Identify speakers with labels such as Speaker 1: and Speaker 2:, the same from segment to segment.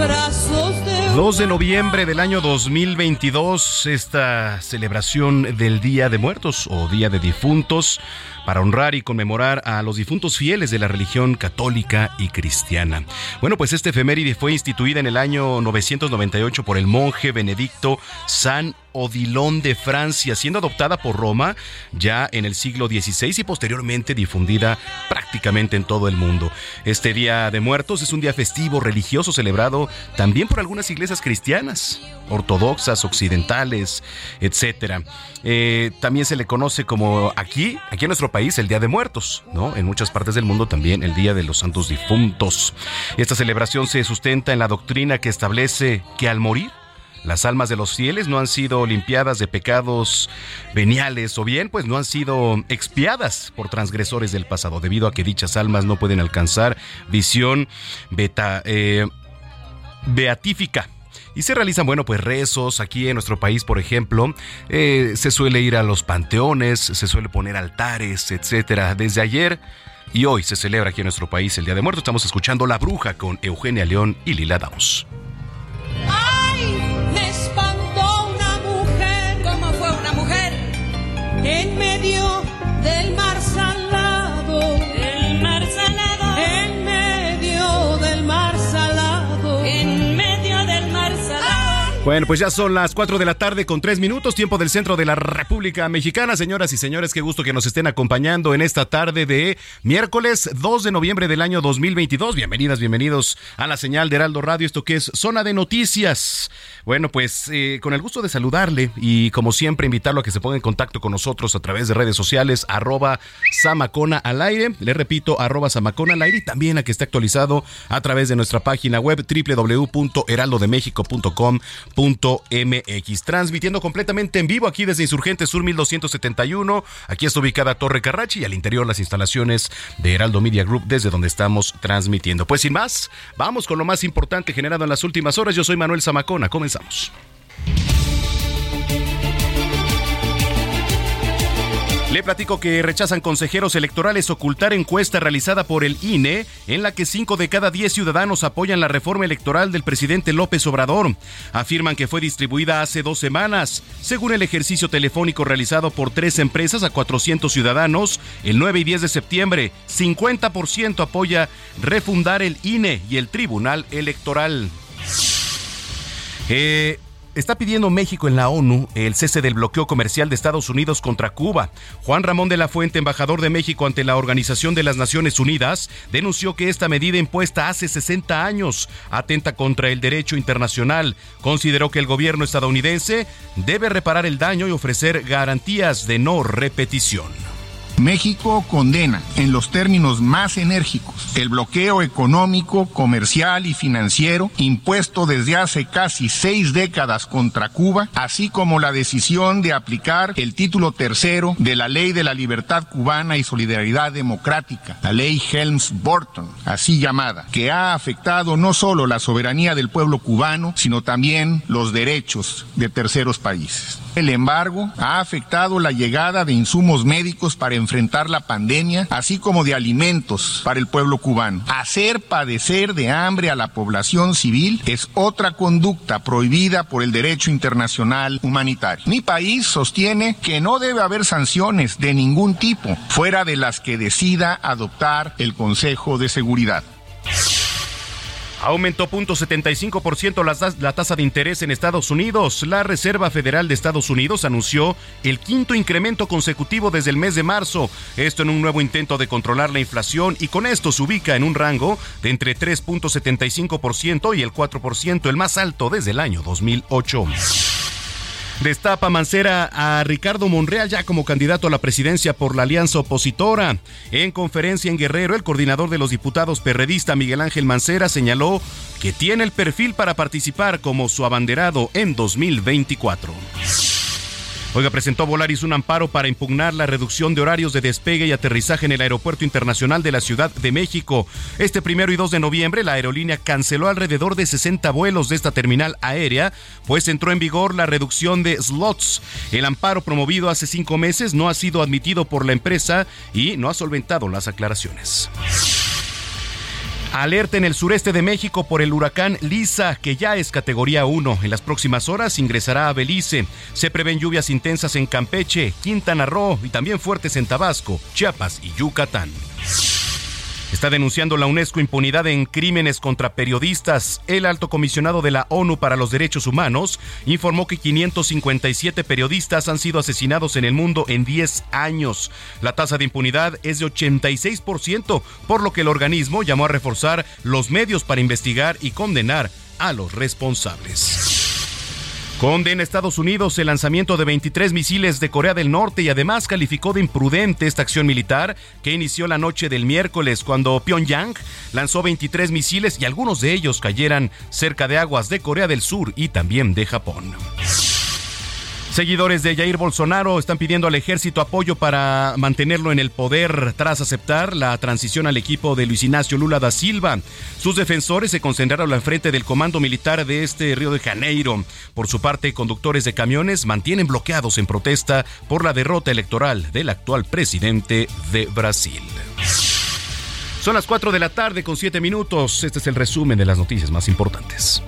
Speaker 1: Brazos de
Speaker 2: 2 de noviembre del año 2022, esta celebración del Día de Muertos o Día de Difuntos para honrar y conmemorar a los difuntos fieles de la religión católica y cristiana. Bueno, pues esta efeméride fue instituida en el año 998 por el monje benedicto San Odilon de Francia, siendo adoptada por Roma ya en el siglo XVI y posteriormente difundida prácticamente en todo el mundo. Este Día de Muertos es un día festivo religioso celebrado también por algunas iglesias cristianas, ortodoxas, occidentales, etcétera. Eh, también se le conoce como aquí, aquí en nuestro país, el Día de Muertos, ¿no? En muchas partes del mundo también el Día de los Santos Difuntos. Esta celebración se sustenta en la doctrina que establece que al morir las almas de los fieles no han sido limpiadas de pecados veniales o bien pues no han sido expiadas por transgresores del pasado debido a que dichas almas no pueden alcanzar visión beta, eh, beatífica. Y se realizan, bueno, pues rezos. Aquí en nuestro país, por ejemplo, eh, se suele ir a los panteones, se suele poner altares, etcétera. Desde ayer y hoy se celebra aquí en nuestro país el Día de Muertos. Estamos escuchando La Bruja con Eugenia León y Lila Downs.
Speaker 1: ¡Ay!
Speaker 2: Bueno, pues ya son las 4 de la tarde con 3 minutos, tiempo del centro de la República Mexicana. Señoras y señores, qué gusto que nos estén acompañando en esta tarde de miércoles 2 de noviembre del año 2022. Bienvenidas, bienvenidos a la señal de Heraldo Radio, esto que es Zona de Noticias. Bueno, pues eh, con el gusto de saludarle y como siempre invitarlo a que se ponga en contacto con nosotros a través de redes sociales, arroba Samacona al aire. Le repito, arroba Samacona al aire y también a que esté actualizado a través de nuestra página web www.heraldodemexico.com MX, transmitiendo completamente en vivo aquí desde Insurgente Sur 1271. Aquí está ubicada Torre Carrachi y al interior las instalaciones de Heraldo Media Group desde donde estamos transmitiendo. Pues sin más, vamos con lo más importante generado en las últimas horas. Yo soy Manuel Zamacona. Comenzamos. Le platico que rechazan consejeros electorales ocultar encuesta realizada por el INE en la que 5 de cada 10 ciudadanos apoyan la reforma electoral del presidente López Obrador. Afirman que fue distribuida hace dos semanas. Según el ejercicio telefónico realizado por tres empresas a 400 ciudadanos, el 9 y 10 de septiembre, 50% apoya refundar el INE y el Tribunal Electoral. Eh, Está pidiendo México en la ONU el cese del bloqueo comercial de Estados Unidos contra Cuba. Juan Ramón de la Fuente, embajador de México ante la Organización de las Naciones Unidas, denunció que esta medida impuesta hace 60 años atenta contra el derecho internacional. Consideró que el gobierno estadounidense debe reparar el daño y ofrecer garantías de no repetición.
Speaker 3: México condena en los términos más enérgicos el bloqueo económico, comercial y financiero impuesto desde hace casi seis décadas contra Cuba, así como la decisión de aplicar el título tercero de la Ley de la Libertad Cubana y Solidaridad Democrática, la Ley Helms-Burton, así llamada, que ha afectado no solo la soberanía del pueblo cubano, sino también los derechos de terceros países. El embargo ha afectado la llegada de insumos médicos para enfrentar la pandemia, así como de alimentos para el pueblo cubano. Hacer padecer de hambre a la población civil es otra conducta prohibida por el derecho internacional humanitario. Mi país sostiene que no debe haber sanciones de ningún tipo fuera de las que decida adoptar el Consejo de Seguridad.
Speaker 2: Aumentó 0.75% la, la tasa de interés en Estados Unidos. La Reserva Federal de Estados Unidos anunció el quinto incremento consecutivo desde el mes de marzo. Esto en un nuevo intento de controlar la inflación y con esto se ubica en un rango de entre 3.75% y el 4%, el más alto desde el año 2008. Destapa Mancera a Ricardo Monreal ya como candidato a la presidencia por la alianza opositora. En conferencia en Guerrero, el coordinador de los diputados perredista Miguel Ángel Mancera señaló que tiene el perfil para participar como su abanderado en 2024. Oiga, presentó Volaris un amparo para impugnar la reducción de horarios de despegue y aterrizaje en el Aeropuerto Internacional de la Ciudad de México. Este primero y 2 de noviembre, la aerolínea canceló alrededor de 60 vuelos de esta terminal aérea, pues entró en vigor la reducción de slots. El amparo promovido hace cinco meses no ha sido admitido por la empresa y no ha solventado las aclaraciones. Alerta en el sureste de México por el huracán Lisa, que ya es categoría 1. En las próximas horas ingresará a Belice. Se prevén lluvias intensas en Campeche, Quintana Roo y también fuertes en Tabasco, Chiapas y Yucatán. Está denunciando la UNESCO impunidad en crímenes contra periodistas. El alto comisionado de la ONU para los Derechos Humanos informó que 557 periodistas han sido asesinados en el mundo en 10 años. La tasa de impunidad es de 86%, por lo que el organismo llamó a reforzar los medios para investigar y condenar a los responsables. Condena Estados Unidos el lanzamiento de 23 misiles de Corea del Norte y además calificó de imprudente esta acción militar que inició la noche del miércoles cuando Pyongyang lanzó 23 misiles y algunos de ellos cayeran cerca de aguas de Corea del Sur y también de Japón. Seguidores de Jair Bolsonaro están pidiendo al ejército apoyo para mantenerlo en el poder tras aceptar la transición al equipo de Luis Ignacio Lula da Silva. Sus defensores se concentraron al frente del comando militar de este Río de Janeiro. Por su parte, conductores de camiones mantienen bloqueados en protesta por la derrota electoral del actual presidente de Brasil. Son las 4 de la tarde con 7 minutos. Este es el resumen de las noticias más importantes.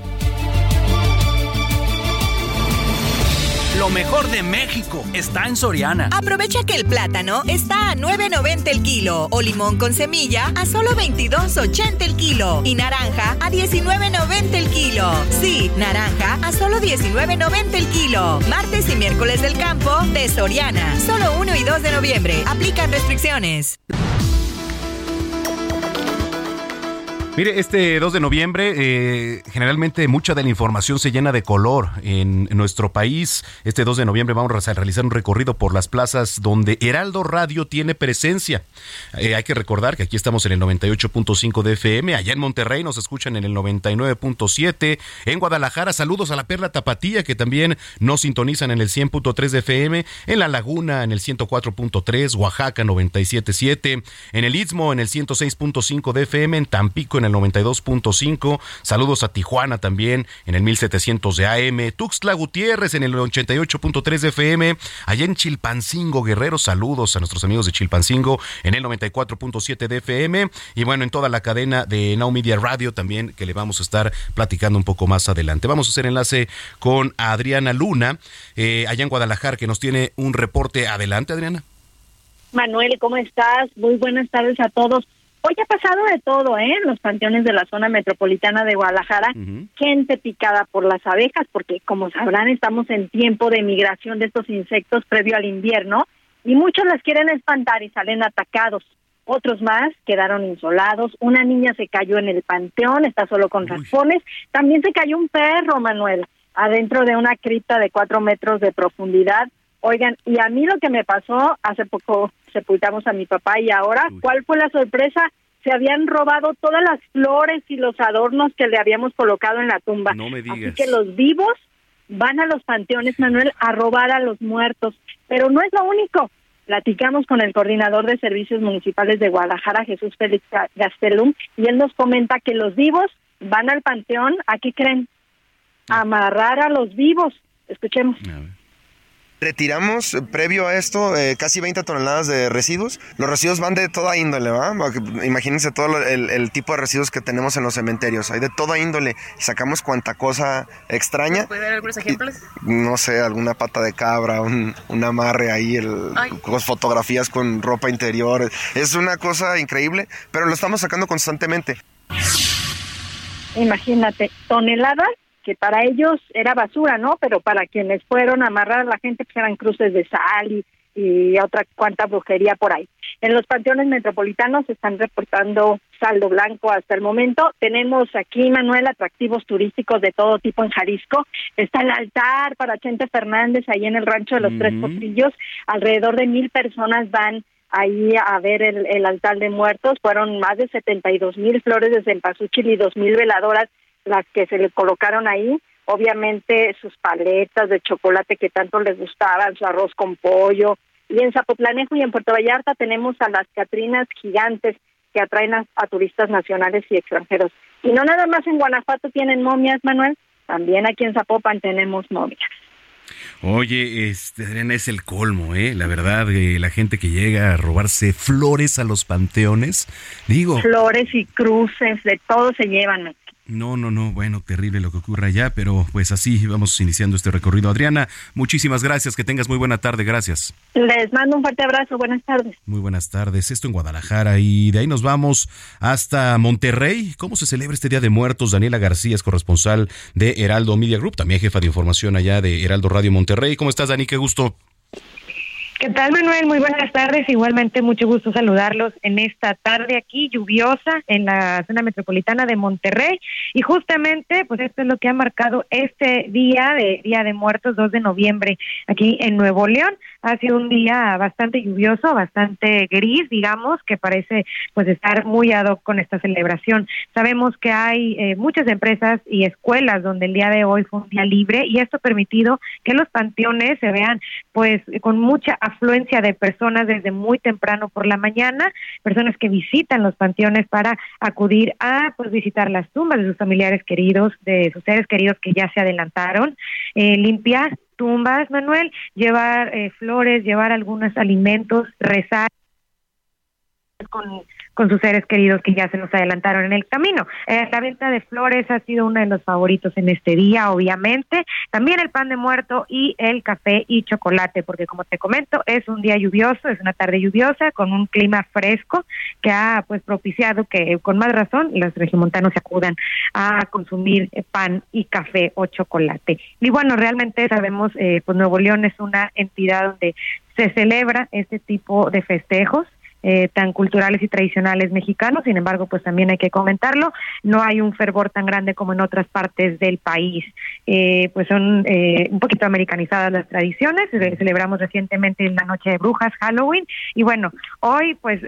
Speaker 4: Lo mejor de México está en Soriana.
Speaker 5: Aprovecha que el plátano está a 9.90 el kilo o limón con semilla a solo 22.80 el kilo y naranja a 19.90 el kilo. Sí, naranja a solo 19.90 el kilo. Martes y miércoles del campo de Soriana. Solo 1 y 2 de noviembre. Aplican restricciones.
Speaker 2: Mire, este 2 de noviembre, eh, generalmente mucha de la información se llena de color en, nuestro país. Este 2 de noviembre vamos a realizar un recorrido por las plazas donde Heraldo Radio tiene presencia. Eh, hay que recordar que aquí estamos en el 98.5 de FM, allá en Monterrey nos escuchan en el 99.7, en Guadalajara saludos a la Perla Tapatía que también nos sintonizan en el 100.3 de FM, en La Laguna en el 104.3, Oaxaca 97.7, en el Istmo en el 106.5 de FM, en Tampico en el 92.5. Saludos a Tijuana también en el 1700 de AM. Tuxtla Gutiérrez en el 88.3 de FM. Allá en Chilpancingo, Guerrero. Saludos a nuestros amigos de Chilpancingo en el 94.7 de FM. Y bueno, en toda la cadena de Now Media Radio también que le vamos a estar platicando un poco más adelante. Vamos a hacer enlace con Adriana Luna, eh, allá en Guadalajara, que nos tiene un reporte. Adelante, Adriana.
Speaker 6: Manuel, ¿cómo estás? Muy buenas tardes a todos. Hoy ha pasado de todo, ¿eh? En los panteones de la zona metropolitana de Guadalajara, gente picada por las abejas, porque como sabrán estamos en tiempo de migración de estos insectos previo al invierno y muchos las quieren espantar y salen atacados. Otros más quedaron insolados. Una niña se cayó en el panteón, está solo con raspones. También se cayó un perro, Manuel, adentro de una cripta de cuatro metros de profundidad Oigan, y a mí lo que me pasó, hace poco sepultamos a mi papá y ahora, ¿cuál fue la sorpresa? Se habían robado todas las flores y los adornos que le habíamos colocado en la tumba.
Speaker 2: No me digas.
Speaker 6: Así que los vivos van a los panteones, Manuel, a robar a los muertos. Pero no es lo único. Platicamos con el coordinador de servicios municipales de Guadalajara, Jesús Félix Gastelum, y él nos comenta que los vivos van al panteón, ¿a qué creen? A amarrar a los vivos. Escuchemos.
Speaker 7: Retiramos, eh, previo a esto, eh, casi 20 toneladas de residuos. Los residuos van de toda índole, ¿va? Imagínense todo el, tipo de residuos que tenemos en los cementerios. Hay de toda índole. Sacamos cuanta cosa extraña.
Speaker 8: ¿Puede dar algunos ejemplos?
Speaker 7: no sé, alguna pata de cabra, un, amarre ahí, el, fotografías con ropa interior. Es una cosa increíble, pero lo estamos sacando constantemente.
Speaker 6: Imagínate, toneladas que para ellos era basura, ¿no? Pero para quienes fueron a amarrar a la gente, pues eran cruces de sal y, otra cuanta brujería por ahí. En los panteones metropolitanos se están reportando saldo blanco hasta el momento. Tenemos aquí, Manuel, atractivos turísticos de todo tipo en Jalisco. Está el altar para Chente Fernández ahí en el rancho de los Tres Potrillos. Alrededor de mil personas van ahí a ver el, el altar de muertos. Fueron más de 72 mil flores de cempasúchil y dos mil veladoras las que se le colocaron ahí, obviamente sus paletas de chocolate que tanto les gustaban, su arroz con pollo. Y en Zapotlanejo y en Puerto Vallarta tenemos a las Catrinas gigantes que atraen a, turistas nacionales y extranjeros. Y no nada más en Guanajuato tienen momias, Manuel, también aquí en Zapopan tenemos momias.
Speaker 2: Oye, este es el colmo, ¿eh? La verdad, eh, la gente que llega a robarse flores a los panteones, digo.
Speaker 6: Flores y cruces, de todo se llevan.
Speaker 2: No, no, no, bueno, terrible lo que ocurra allá, pero pues así vamos iniciando este recorrido. Adriana, muchísimas gracias, que tengas muy buena tarde, gracias.
Speaker 6: Les mando un fuerte abrazo, buenas tardes.
Speaker 2: Muy buenas tardes, esto en Guadalajara y de ahí nos vamos hasta Monterrey. ¿Cómo se celebra este Día de Muertos? Daniela García es corresponsal de Heraldo Media Group, también jefa de información allá de Heraldo Radio Monterrey. ¿Cómo estás, Dani? Qué gusto.
Speaker 9: ¿Qué tal, Manuel? Muy buenas tardes. Igualmente, mucho gusto saludarlos en esta tarde aquí lluviosa en la zona metropolitana de Monterrey. Y justamente, pues esto es lo que ha marcado este día de Día de Muertos, 2 de noviembre, aquí en Nuevo León. Ha sido un día bastante lluvioso, bastante gris, digamos, que parece pues estar muy ad hoc con esta celebración. Sabemos que hay eh, muchas empresas y escuelas donde el día de hoy fue un día libre y esto ha permitido que los panteones se vean pues con mucha afluencia de personas desde muy temprano por la mañana, personas que visitan los panteones para acudir a pues visitar las tumbas de sus familiares queridos, de sus seres queridos que ya se adelantaron, eh, limpiar tumbas, Manuel, llevar eh, flores, llevar algunos alimentos, rezar con sus seres queridos que ya se nos adelantaron en el camino. Eh, la venta de flores ha sido uno de los favoritos en este día, obviamente. También el pan de muerto y el café y chocolate, porque como te comento, es un día lluvioso, es una tarde lluviosa con un clima fresco que ha pues propiciado que con más razón los regiomontanos se acudan a consumir pan y café o chocolate. Y bueno, realmente sabemos, eh, pues Nuevo León es una entidad donde se celebra este tipo de festejos eh, tan culturales y tradicionales mexicanos, sin embargo, pues también hay que comentarlo, no hay un fervor tan grande como en otras partes del país. Eh, pues son eh, un poquito americanizadas las tradiciones, celebramos recientemente la Noche de Brujas, Halloween, y bueno, hoy pues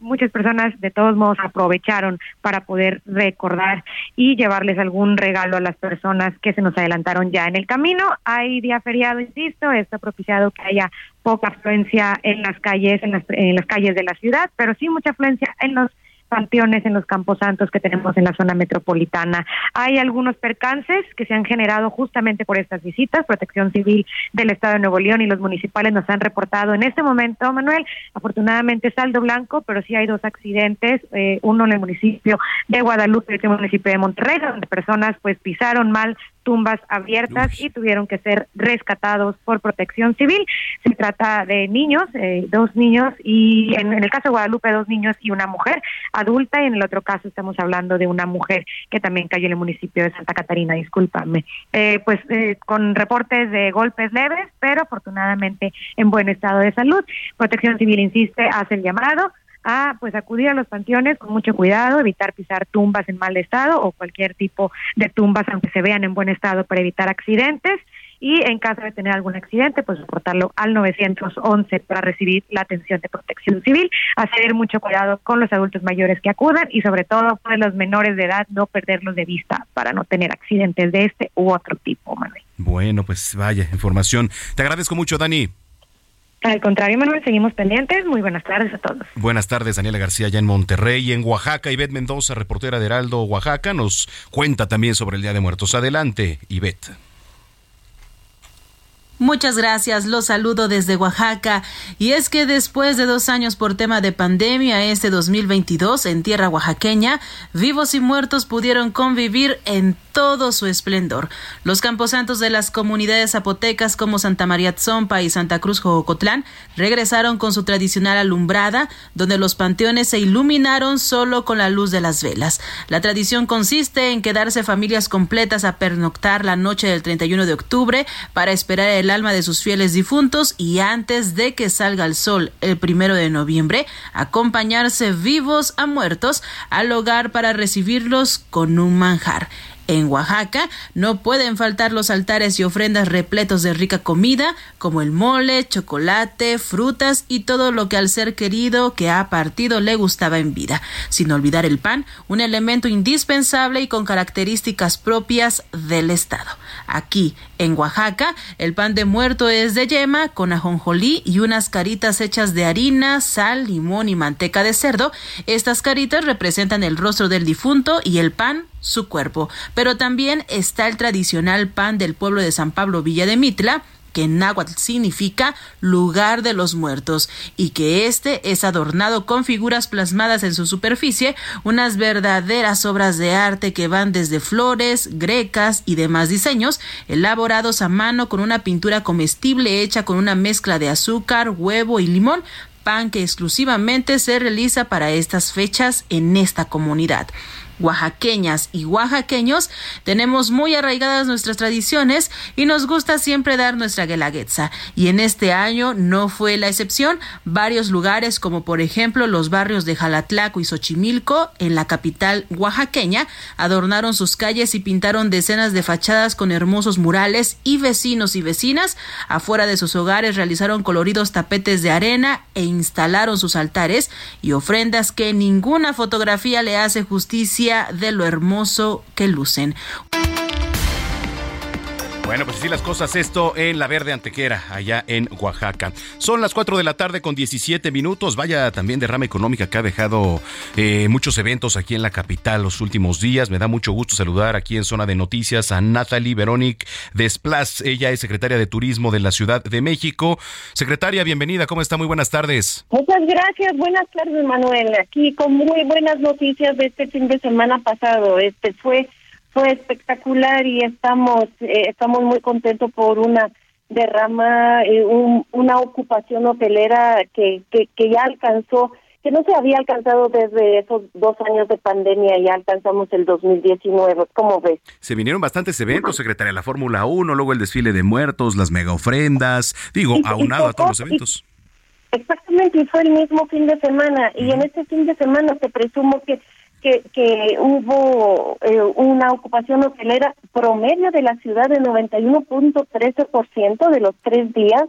Speaker 9: muchas personas de todos modos aprovecharon para poder recordar y llevarles algún regalo a las personas que se nos adelantaron ya en el camino. Hay día feriado, insisto, está propiciado que haya poca afluencia en las calles, en las, en las calles de la ciudad, pero sí mucha afluencia en los panteones en los campos santos que tenemos en la zona metropolitana. Hay algunos percances que se han generado justamente por estas visitas. Protección Civil del Estado de Nuevo León y los municipales nos han reportado en este momento, Manuel, afortunadamente saldo blanco, pero sí hay dos accidentes, eh, uno en el municipio de Guadalupe y otro en el municipio de Monterrey, donde personas pues pisaron mal tumbas abiertas y tuvieron que ser rescatados por protección civil. Se trata de niños, eh, dos niños y en, el caso de Guadalupe dos niños y una mujer adulta y en el otro caso estamos hablando de una mujer que también cayó en el municipio de Santa Catarina, discúlpame. Eh, pues eh, con reportes de golpes leves, pero afortunadamente en buen estado de salud. Protección Civil insiste, hace el llamado a pues acudir a los panteones con mucho cuidado, evitar pisar tumbas en mal estado o cualquier tipo de tumbas aunque se vean en buen estado para evitar accidentes y en caso de tener algún accidente, pues reportarlo al 911 para recibir la atención de protección civil, hacer mucho cuidado con los adultos mayores que acudan y sobre todo pues los menores de edad no perderlos de vista para no tener accidentes de este u otro tipo, Manuel.
Speaker 2: Bueno, pues vaya información. Te agradezco mucho, Dani.
Speaker 9: Al contrario, Manuel, seguimos pendientes. Muy buenas tardes a todos.
Speaker 2: Buenas tardes, Daniela García, ya en Monterrey en Oaxaca. Ivette Mendoza, reportera de Heraldo, Oaxaca, nos cuenta también sobre el Día de Muertos. Adelante, Ivette.
Speaker 8: Muchas gracias, los saludo desde Oaxaca. Y es que después de dos años por tema de pandemia, este 2022 en tierra oaxaqueña, vivos y muertos pudieron convivir en todo su esplendor. Los camposantos de las comunidades zapotecas como Santa María Tzompa y Santa Cruz Jocotlán regresaron con su tradicional alumbrada, donde los panteones se iluminaron solo con la luz de las velas. La tradición consiste en quedarse familias completas a pernoctar la noche del 31 de octubre para esperar el alma de sus fieles difuntos y antes de que salga el sol el primero de noviembre, acompañarse vivos a muertos al hogar para recibirlos con un manjar. En Oaxaca no pueden faltar los altares y ofrendas repletos de rica comida, como el mole, chocolate, frutas y todo lo que al ser querido que ha partido le gustaba en vida. Sin olvidar el pan, un elemento indispensable y con características propias del estado. Aquí, en Oaxaca, el pan de muerto es de yema con ajonjolí y unas caritas hechas de harina, sal, limón y manteca de cerdo. Estas caritas representan el rostro del difunto y el pan su cuerpo. Pero también está el tradicional pan del pueblo de San Pablo Villa de Mitla, que en náhuatl significa lugar de los muertos, y que este es adornado con figuras plasmadas en su superficie, unas verdaderas obras de arte que van desde flores, grecas y demás diseños, elaborados a mano con una pintura comestible hecha con una mezcla de azúcar, huevo y limón, pan que exclusivamente se realiza para estas fechas en esta comunidad oaxaqueñas y oaxaqueños, tenemos muy arraigadas nuestras tradiciones y nos gusta siempre dar nuestra guelaguetza. Y en este año no fue la excepción. Varios lugares, como por ejemplo los barrios de Jalatlaco y Xochimilco, en la capital oaxaqueña, adornaron sus calles y pintaron decenas de fachadas con hermosos murales y vecinos y vecinas afuera de sus hogares realizaron coloridos tapetes de arena e instalaron sus altares y ofrendas que ninguna fotografía le hace justicia de lo hermoso que lucen.
Speaker 2: Bueno, pues así las cosas, esto en La Verde Antequera, allá en Oaxaca. Son las 4 de la tarde con 17 minutos. Vaya también derrama económica que ha dejado eh, muchos eventos aquí en la capital los últimos días. Me da mucho gusto saludar aquí en Zona de Noticias a Natalie Veronique Desplas. Ella es secretaria de Turismo de la Ciudad de México. Secretaria, bienvenida. ¿Cómo está? Muy buenas tardes.
Speaker 10: Muchas gracias. Buenas tardes, Manuel. Aquí con muy buenas noticias de este fin de semana pasado. Este fue fue espectacular y estamos eh, estamos muy contentos por una derrama, eh, una ocupación hotelera que, que, que ya alcanzó, que no se había alcanzado desde esos dos años de pandemia, ya alcanzamos el 2019. ¿Cómo ves?
Speaker 2: Se vinieron bastantes eventos, secretaria, la Fórmula 1, luego el desfile de muertos, las mega ofrendas, digo, aunado a todos los eventos.
Speaker 10: exactamente, y fue el mismo fin de semana, y en este fin de semana se presumo que que, que hubo eh, una ocupación hotelera promedio de la ciudad de 91.13% de los tres días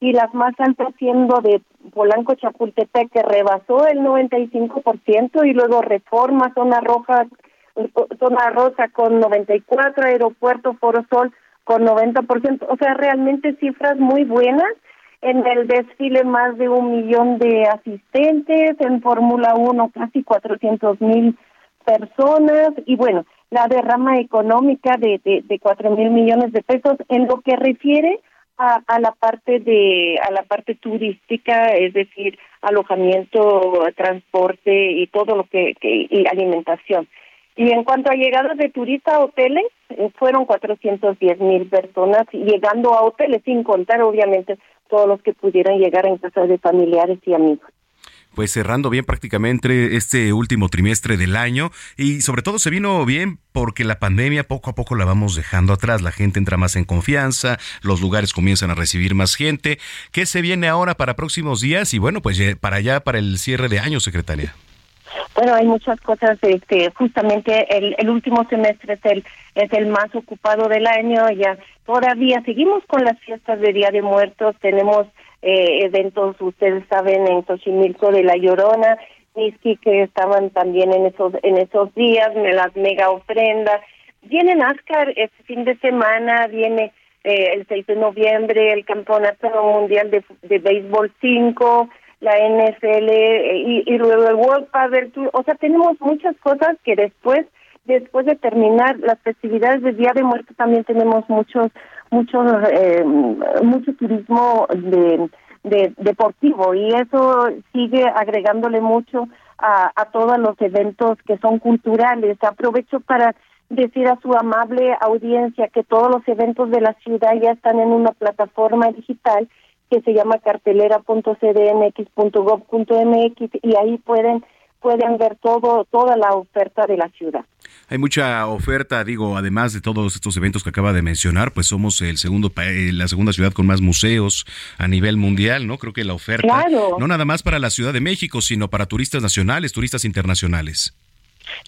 Speaker 10: y las más altas siendo de Polanco Chapultepec que rebasó el 95% y luego Reforma, Zona Roja, Zona Rosa con 94, Aeropuerto Foro Sol con 90%, o sea, realmente cifras muy buenas en el desfile más de un millón de asistentes, en Fórmula 1 casi 400 mil personas y bueno, la derrama económica de, de, de 4 mil millones de pesos en lo que refiere a, a, la parte de a la parte turística, es decir, alojamiento, transporte y todo lo que, y alimentación. Y en cuanto a llegadas de turistas a hoteles, eh, fueron 410 mil personas llegando a hoteles, sin contar obviamente todos los que pudieran llegar en casa de familiares y amigos
Speaker 2: pues cerrando bien prácticamente este último trimestre del año y sobre todo se vino bien porque la pandemia poco a poco la vamos dejando atrás, la gente entra más en confianza, los lugares comienzan a recibir más gente. ¿Qué se viene ahora para próximos días y bueno, pues para allá para el cierre de año, secretaria?
Speaker 10: Bueno, hay muchas cosas. Este, justamente el, el último semestre es el es el más ocupado del año. Ya todavía seguimos con las fiestas de Día de Muertos. Tenemos eh, eventos, ustedes saben, en Xochimilco de la Llorona, Niski que estaban también en esos en esos días, las mega ofrendas. Viene NASCAR este fin de semana, viene eh, el 6 de noviembre el Campeonato Mundial de, de Béisbol 5, la NFL eh, y, luego el World Padel Tour. O sea, tenemos muchas cosas que después después de terminar las festividades del Día de Muertos también tenemos muchos muchos eh, mucho turismo de, de, deportivo y eso sigue agregándole mucho a todos los eventos que son culturales. Aprovecho para decir a su amable audiencia que todos los eventos de la ciudad ya están en una plataforma digital que se llama cartelera.cdmx.gov.mx y ahí pueden pueden ver todo toda la oferta de la ciudad.
Speaker 2: Hay mucha oferta, digo, además de todos estos eventos que acaba de mencionar, pues somos el segundo la segunda ciudad con más museos a nivel mundial, ¿no? Creo que la oferta no nada más para la Ciudad de México, sino para turistas nacionales, turistas internacionales.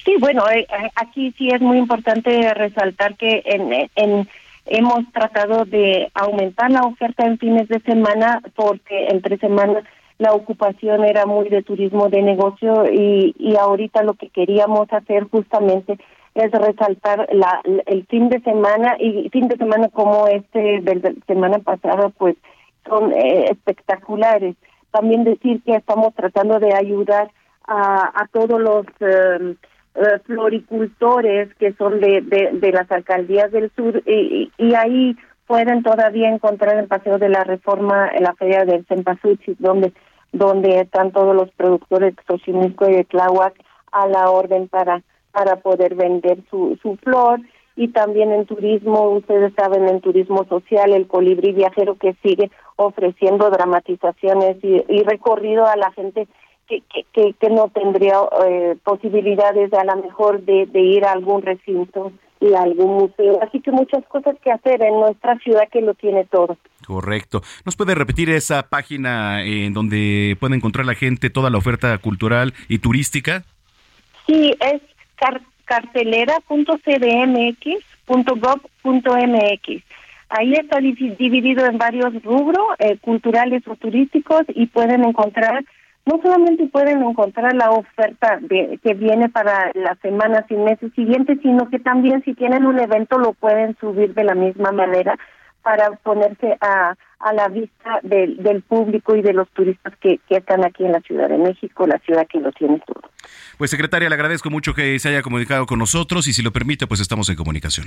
Speaker 10: Sí, bueno, eh, eh, aquí sí es muy importante resaltar que en, en hemos tratado de aumentar la oferta en fines de semana porque entre semanas la ocupación era muy de turismo de negocio y, y ahorita lo que queríamos hacer justamente es resaltar la, el fin de semana y fin de semana como este de semana pasada pues son eh, espectaculares. También decir que estamos tratando de ayudar a, a todos los eh, eh, floricultores que son de, de, las alcaldías del sur y, y, ahí pueden todavía encontrar el Paseo de la Reforma en la Feria del Cempasúchil, donde donde están todos los productores de Xochimilco y de Tláhuac a la orden para para poder vender su, su flor. Y también en turismo, ustedes saben, en turismo social, el colibrí viajero que sigue ofreciendo dramatizaciones y, y recorrido a la gente que, que, que, no tendría eh, posibilidades a lo mejor de, de ir a algún recinto y a algún museo. Así que muchas cosas que hacer en nuestra ciudad que lo tiene todo.
Speaker 2: Correcto. ¿Nos puede repetir esa página en donde puede encontrar la gente toda la oferta cultural y turística?
Speaker 10: Sí, es car cartelera.cdmx.gov.mx. Ahí está dividido en varios rubros, eh, culturales o turísticos, y pueden encontrar no solamente pueden encontrar la oferta de, que viene para las semanas y meses siguientes, sino que también si tienen un evento lo pueden subir de la misma manera para ponerse a, a la vista del, del público y de los turistas que, que están aquí en la Ciudad de México, la ciudad que lo tiene todo.
Speaker 2: Pues secretaria, le agradezco mucho que se haya comunicado con nosotros y si lo permite, pues estamos en comunicación.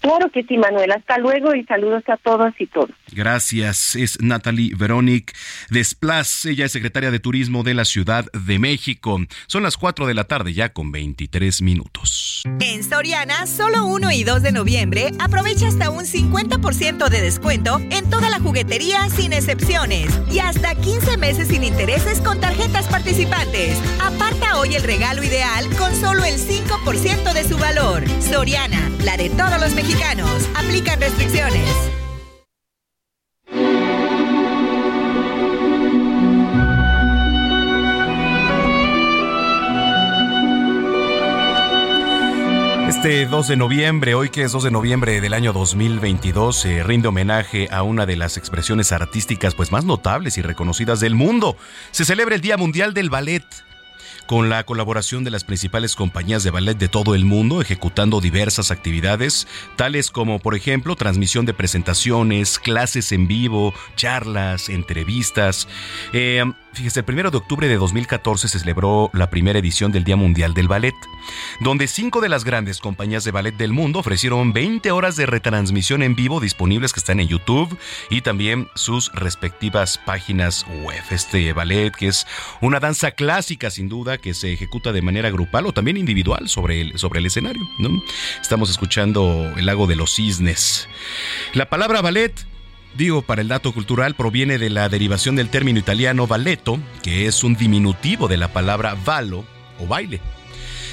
Speaker 10: Claro que sí, Manuel. Hasta luego y saludos a todos y todos.
Speaker 2: Gracias. Es Natalie Veronique Desplas. Ella es secretaria de Turismo de la Ciudad de México. Son las 4 de la tarde ya con 23 minutos.
Speaker 5: En Soriana, solo 1 y 2 de noviembre, aprovecha hasta un 50% de descuento en toda la juguetería sin excepciones y hasta 15 meses sin intereses con tarjetas participantes. Aparta hoy el regalo ideal con solo el 5% de su valor. Soriana, la de todos los mexicanos. Aplican restricciones.
Speaker 2: Este 2 de noviembre, hoy que es 2 de noviembre del año 2022, se rinde homenaje a una de las expresiones artísticas pues más notables y reconocidas del mundo. Se celebra el Día Mundial del Ballet con la colaboración de las principales compañías de ballet de todo el mundo, ejecutando diversas actividades, tales como, por ejemplo, transmisión de presentaciones, clases en vivo, charlas, entrevistas. Eh, Fíjese, el primero de octubre de 2014 se celebró la primera edición del Día Mundial del Ballet, donde cinco de las grandes compañías de ballet del mundo ofrecieron 20 horas de retransmisión en vivo disponibles que están en YouTube y también sus respectivas páginas web. Este ballet, que es una danza clásica sin duda, que se ejecuta de manera grupal o también individual sobre el, sobre el escenario. ¿no? Estamos escuchando El lago de los cisnes. La palabra ballet Digo, para el dato cultural proviene de la derivación del término italiano balletto, que es un diminutivo de la palabra valo o baile.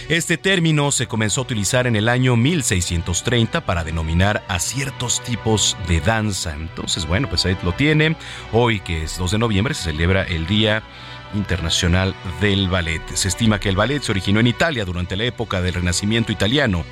Speaker 2: Este término se comenzó a utilizar en el año 1630 para denominar a ciertos tipos de danza. Entonces, bueno, pues ahí lo tiene. Hoy, que es 2 de noviembre, se celebra el Día Internacional del Ballet. Se estima que el ballet se originó en Italia durante la época del Renacimiento italiano,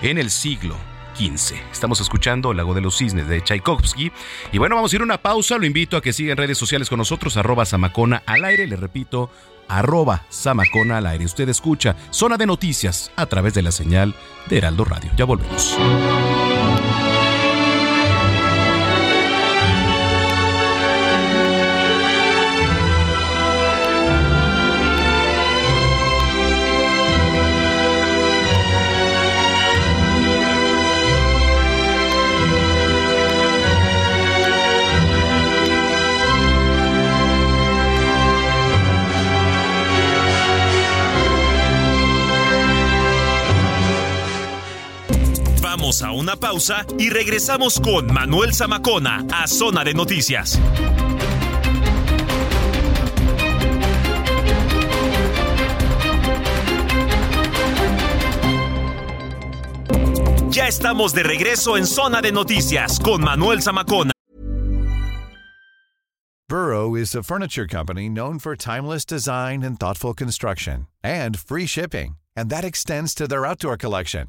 Speaker 2: en el siglo XV. Estamos escuchando El Lago de los Cisnes de Tchaikovsky. Y bueno, vamos a ir a una pausa. Lo invito a que siga en redes sociales con nosotros, arroba Samacona al aire. Le repito, arroba Samacona al aire. Usted escucha Zona de Noticias a través de la señal de Heraldo Radio. Ya volvemos.
Speaker 11: Pausa y regresamos con Manuel Zamacona a Zona de Noticias. Ya estamos de regreso en Zona de Noticias con Manuel Zamacona.
Speaker 12: Burrow is a furniture company known for timeless design and thoughtful construction and free shipping, and that extends to their outdoor collection.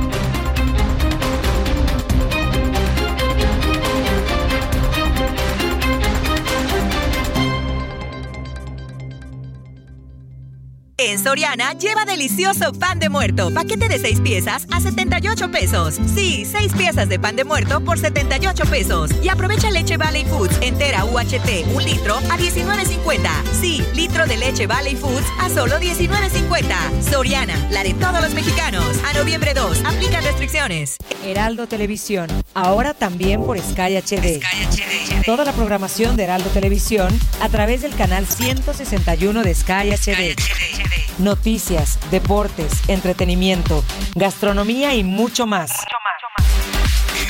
Speaker 5: En Soriana, lleva delicioso pan de muerto. Paquete de 6 piezas a 78 pesos. Sí, 6 piezas de pan de muerto por 78 pesos. Y aprovecha leche Valley Foods entera UHT, un litro a 19.50. Sí, litro de leche Valley Foods a solo 19.50. Soriana, la de todos los mexicanos. A noviembre 2, aplica restricciones.
Speaker 13: Heraldo Televisión, ahora también por Sky HD. Toda la programación de Heraldo Televisión a través del canal 161 de Sky HD. Noticias, deportes, entretenimiento, gastronomía y mucho más.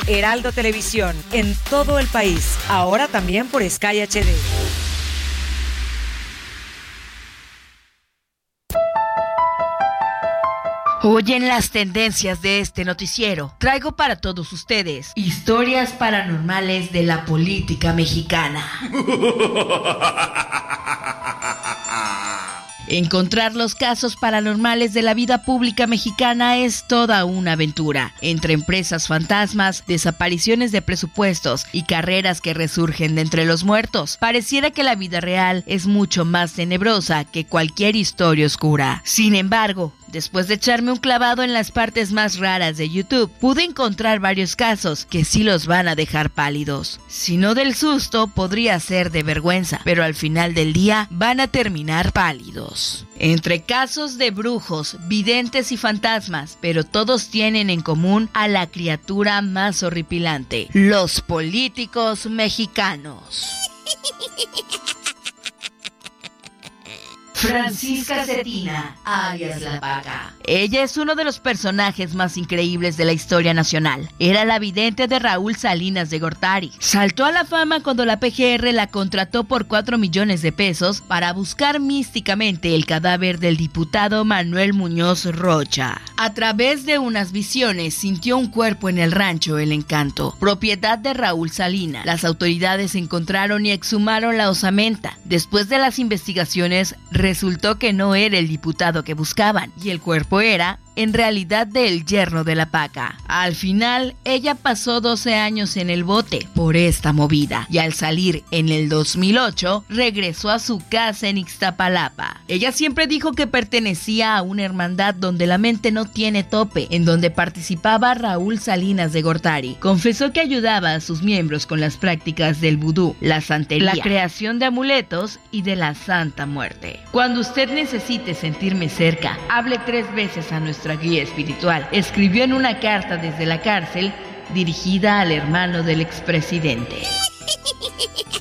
Speaker 13: Heraldo Televisión, en todo el país, ahora también por Sky HD.
Speaker 14: Oyen las tendencias de este noticiero. Traigo para todos ustedes historias paranormales de la política mexicana. Encontrar los casos paranormales de la vida pública mexicana es toda una aventura. Entre empresas fantasmas, desapariciones de presupuestos y carreras que resurgen de entre los muertos, pareciera que la vida real es mucho más tenebrosa que cualquier historia oscura. Sin embargo, Después de echarme un clavado en las partes más raras de YouTube, pude encontrar varios casos que sí los van a dejar pálidos. Si no del susto, podría ser de vergüenza, pero al final del día van a terminar pálidos. Entre casos de brujos, videntes y fantasmas, pero todos tienen en común a la criatura más horripilante, los políticos mexicanos. Francisca Cetina, alias La Paca. Ella es uno de los personajes más increíbles de la historia nacional. Era la vidente de Raúl Salinas de Gortari. Saltó a la fama cuando la PGR la contrató por 4 millones de pesos para buscar místicamente el cadáver del diputado Manuel Muñoz Rocha. A través de unas visiones sintió un cuerpo en el rancho El Encanto, propiedad de Raúl Salinas. Las autoridades encontraron y exhumaron la osamenta. Después de las investigaciones, resultó que no era el diputado que buscaban y el cuerpo era en realidad del yerno de la paca. Al final, ella pasó 12 años en el bote por esta movida y al salir en el 2008 regresó a su casa en Ixtapalapa. Ella siempre dijo que pertenecía a una hermandad donde la mente no tiene tope, en donde participaba Raúl Salinas de Gortari. Confesó que ayudaba a sus miembros con las prácticas del vudú, la santería, la creación de amuletos y de la Santa Muerte. Cuando usted necesite sentirme cerca, hable tres veces a nuestra guía espiritual. Escribió en una carta desde la cárcel dirigida al hermano del expresidente.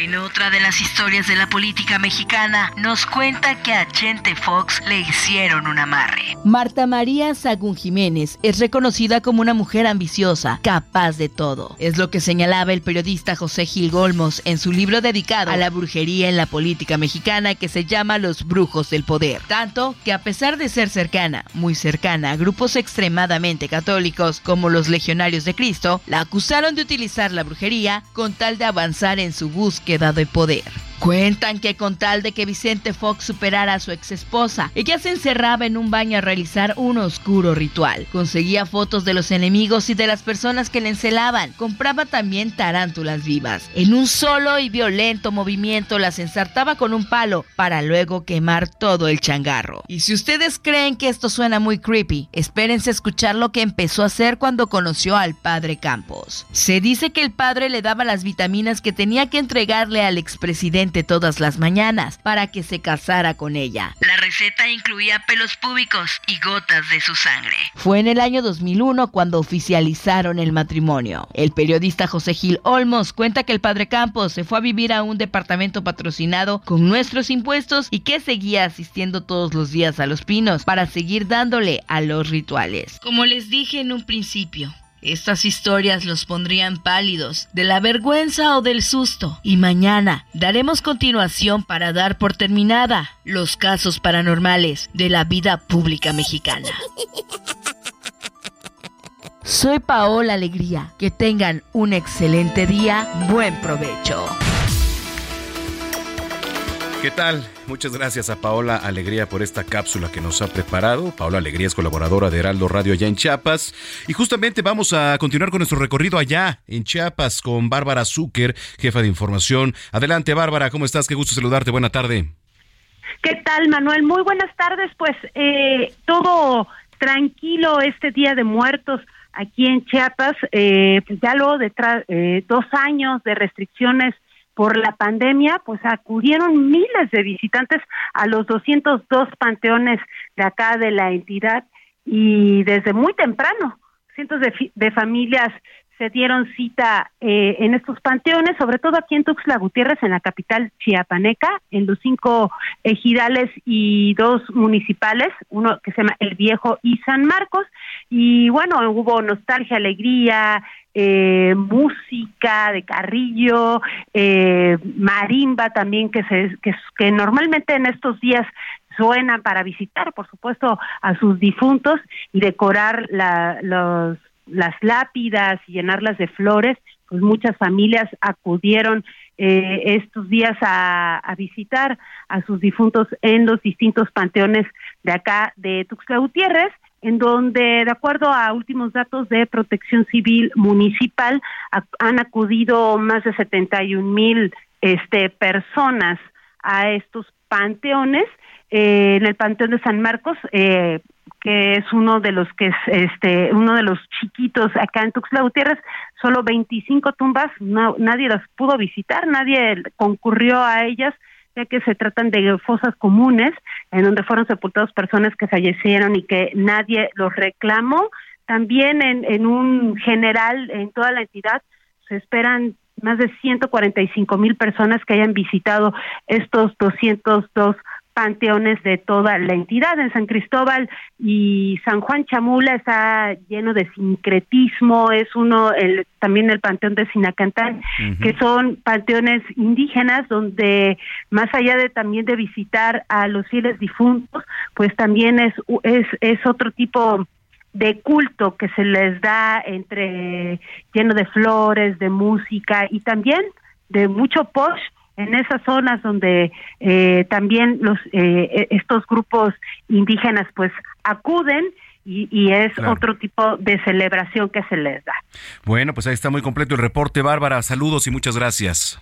Speaker 14: En otra de las historias de la política mexicana, nos cuenta que a Chente Fox le hicieron un amarre. Marta María Sagún Jiménez es reconocida como una mujer ambiciosa, capaz de todo. Es lo que señalaba el periodista José Gil Golmos en su libro dedicado a la brujería en la política mexicana que se llama Los Brujos del Poder. Tanto que a pesar de ser cercana, muy cercana a grupos extremadamente católicos como los Legionarios de Cristo, la acusaron de utilizar la brujería con tal de avanzar en su búsqueda queda de poder. Cuentan que con tal de que Vicente Fox superara a su ex esposa, ella se encerraba en un baño a realizar un oscuro ritual. Conseguía fotos de los enemigos y de las personas que le encelaban. Compraba también tarántulas vivas. En un solo y violento movimiento las ensartaba con un palo para luego quemar todo el changarro. Y si ustedes creen que esto suena muy creepy, espérense escuchar lo que empezó a hacer cuando conoció al padre Campos. Se dice que el padre le daba las vitaminas que tenía que entregarle al expresidente todas las mañanas para que se casara con ella. La receta incluía pelos públicos y gotas de su sangre. Fue en el año 2001 cuando oficializaron el matrimonio. El periodista José Gil Olmos cuenta que el padre Campos se fue a vivir a un departamento patrocinado con nuestros impuestos y que seguía asistiendo todos los días a los pinos para seguir dándole a los rituales. Como les dije en un principio, estas historias los pondrían pálidos, de la vergüenza o del susto. Y mañana daremos continuación para dar por terminada los casos paranormales de la vida pública mexicana. Soy Paola Alegría. Que tengan un excelente día. Buen provecho.
Speaker 2: ¿Qué tal? Muchas gracias a Paola Alegría por esta cápsula que nos ha preparado. Paola Alegría es colaboradora de Heraldo Radio allá en Chiapas. Y justamente vamos a continuar con nuestro recorrido allá en Chiapas con Bárbara Zucker, jefa de información. Adelante, Bárbara, ¿cómo estás? Qué gusto saludarte. Buena tarde.
Speaker 15: ¿Qué tal, Manuel? Muy buenas tardes. Pues eh, todo tranquilo este Día de Muertos aquí en Chiapas. Eh, ya luego de eh, dos años de restricciones por la pandemia, pues acudieron miles de visitantes a los 202 panteones de acá de la entidad y desde muy temprano cientos de, de familias se dieron cita eh, en estos panteones, sobre todo aquí en Tuxtla Gutiérrez, en la capital chiapaneca, en los cinco ejidales y dos municipales, uno que se llama El Viejo y San Marcos, y bueno, hubo nostalgia, alegría, eh, música de carrillo, eh, marimba también que se que, normalmente en estos días suenan para visitar, por supuesto, a sus difuntos y decorar la, los las lápidas y llenarlas de flores, pues muchas familias acudieron eh, estos días a, visitar a sus difuntos en los distintos panteones de acá de Tuxtla Gutiérrez, en donde, de acuerdo a últimos datos de Protección Civil Municipal, han acudido más de 71 mil este, personas a estos panteones. Eh, en el Panteón de San Marcos, eh, que es uno de los que es este uno de los chiquitos acá en Tuxtla Gutiérrez, solo 25 tumbas, no, nadie las pudo visitar, nadie concurrió a ellas ya que se tratan de fosas comunes en donde fueron sepultados personas que fallecieron y que nadie los reclamó. También en, en un general en toda la entidad se esperan más de 145 mil personas que hayan visitado estos 202 panteones de toda la entidad. En San Cristóbal y San Juan Chamula está lleno de sincretismo, es uno, el, también el panteón de Sinacantán, que son panteones indígenas donde más allá de también de visitar a los fieles difuntos, pues también es, es, es otro tipo de culto que se les da entre lleno de flores, de música y también de mucho posh en esas zonas donde eh, también los eh, estos grupos indígenas pues acuden y, es otro tipo de celebración que se les da.
Speaker 2: Bueno, pues ahí está muy completo el reporte, Bárbara. Saludos y muchas gracias.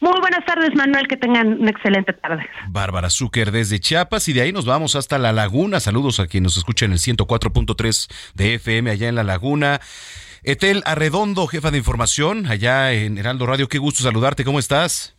Speaker 15: Muy buenas tardes, Manuel. Que tengan una excelente tarde.
Speaker 2: Bárbara Zucker desde Chiapas y de ahí nos vamos hasta La Laguna. Saludos a quien nos escucha en el 104.3 de FM allá en La Laguna. Etel Arredondo, jefa de información, allá en Heraldo Radio. Qué gusto saludarte, ¿cómo estás?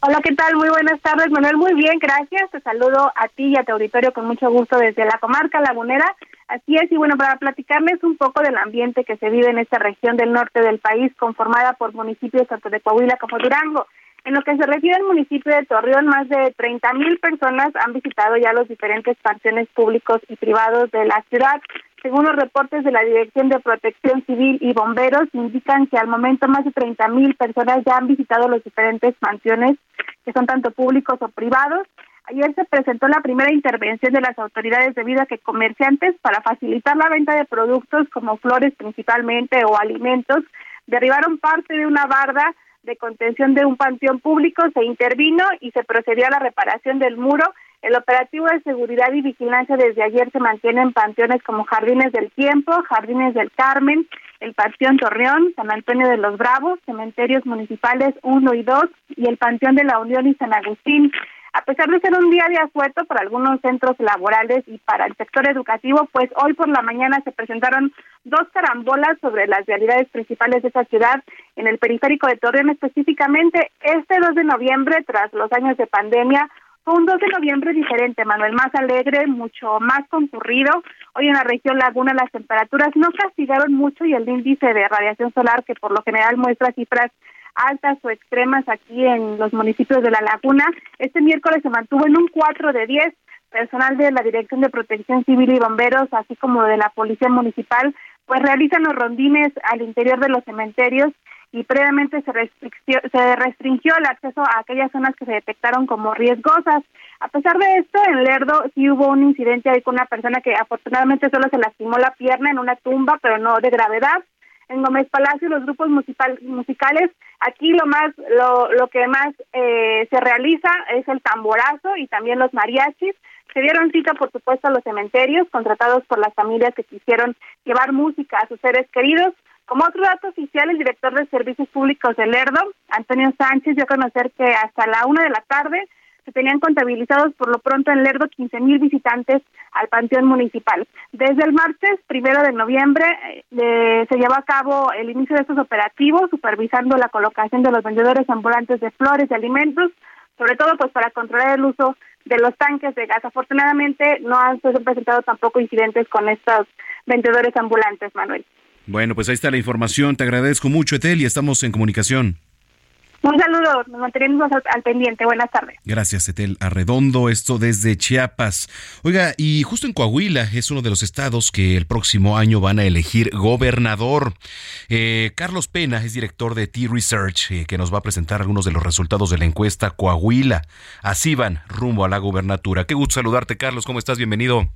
Speaker 16: Hola, ¿qué tal? Muy buenas tardes, Manuel. Muy bien, gracias. Te saludo a ti y a tu auditorio con mucho gusto desde la comarca lagunera. Así es, y bueno, para platicarles un poco del ambiente que se vive en esta región del norte del país, conformada por municipios tanto de Coahuila como Durango. En lo que se refiere al municipio de Torreón, más de 30 mil personas han visitado ya los diferentes panteones públicos y privados de la ciudad. Según los reportes de la Dirección de Protección Civil y Bomberos, indican que al momento más de 30 mil personas ya han visitado los diferentes panteones, que son tanto públicos o privados. Ayer se presentó la primera intervención de las autoridades debido a que comerciantes, para facilitar la venta de productos como flores principalmente o alimentos, derribaron parte de una barda de contención de un panteón público, se intervino y se procedió a la reparación del muro. El operativo de seguridad y vigilancia desde ayer se mantiene en panteones como Jardines del Tiempo, Jardines del Carmen, el Panteón Torreón, San Antonio de los Bravos, cementerios municipales 1 y 2 y el Panteón de la Unión y San Agustín. A pesar de ser un día de asueto para algunos centros laborales y para el sector educativo, pues hoy por la mañana se presentaron dos carambolas sobre las realidades principales de esa ciudad en el periférico de Torreón específicamente este 2 de noviembre tras los años de pandemia fue un 2 de noviembre diferente, Manuel, más alegre, mucho más concurrido. Hoy en la región Laguna las temperaturas no castigaron mucho y el índice de radiación solar, que por lo general muestra cifras altas o extremas aquí en los municipios de la Laguna. Este miércoles se mantuvo en un 4 de 10. Personal de la Dirección de Protección Civil y Bomberos, así como de la Policía Municipal, pues realizan los rondines al interior de los cementerios y previamente se restringió, se restringió el acceso a aquellas zonas que se detectaron como riesgosas. A pesar de esto, en Lerdo sí hubo un incidente ahí con una persona que afortunadamente solo se lastimó la pierna en una tumba, pero no de gravedad. En Gómez Palacio los grupos musical, musicales aquí lo más lo, lo que más eh, se realiza es el tamborazo y también los mariachis. Se dieron cita por supuesto a los cementerios contratados por las familias que quisieron llevar música a sus seres queridos como otro dato oficial, el director de Servicios Públicos de Lerdo, Antonio Sánchez, dio a conocer que hasta la una de la tarde se tenían contabilizados por lo pronto en Lerdo 15 mil visitantes al Panteón Municipal. Desde el martes primero de noviembre eh, se llevó a cabo el inicio de estos operativos, supervisando la colocación de los vendedores ambulantes de flores y alimentos, sobre todo pues para controlar el uso de los tanques de gas. Afortunadamente no han presentado tampoco incidentes con estos vendedores ambulantes, Manuel.
Speaker 2: Bueno, pues ahí está la información. Te agradezco mucho, Etel, y estamos en comunicación.
Speaker 16: Un saludo, nos mantenemos al, pendiente. Buenas tardes.
Speaker 2: Gracias, Etel Arredondo. Esto desde Chiapas. Oiga, y justo en Coahuila es uno de los estados que el próximo año van a elegir gobernador. Eh, Carlos Pena es director de T-Research, eh, que nos va a presentar algunos de los resultados de la encuesta Coahuila. Así van rumbo a la gubernatura. Qué gusto saludarte, Carlos. ¿Cómo estás? Bienvenido.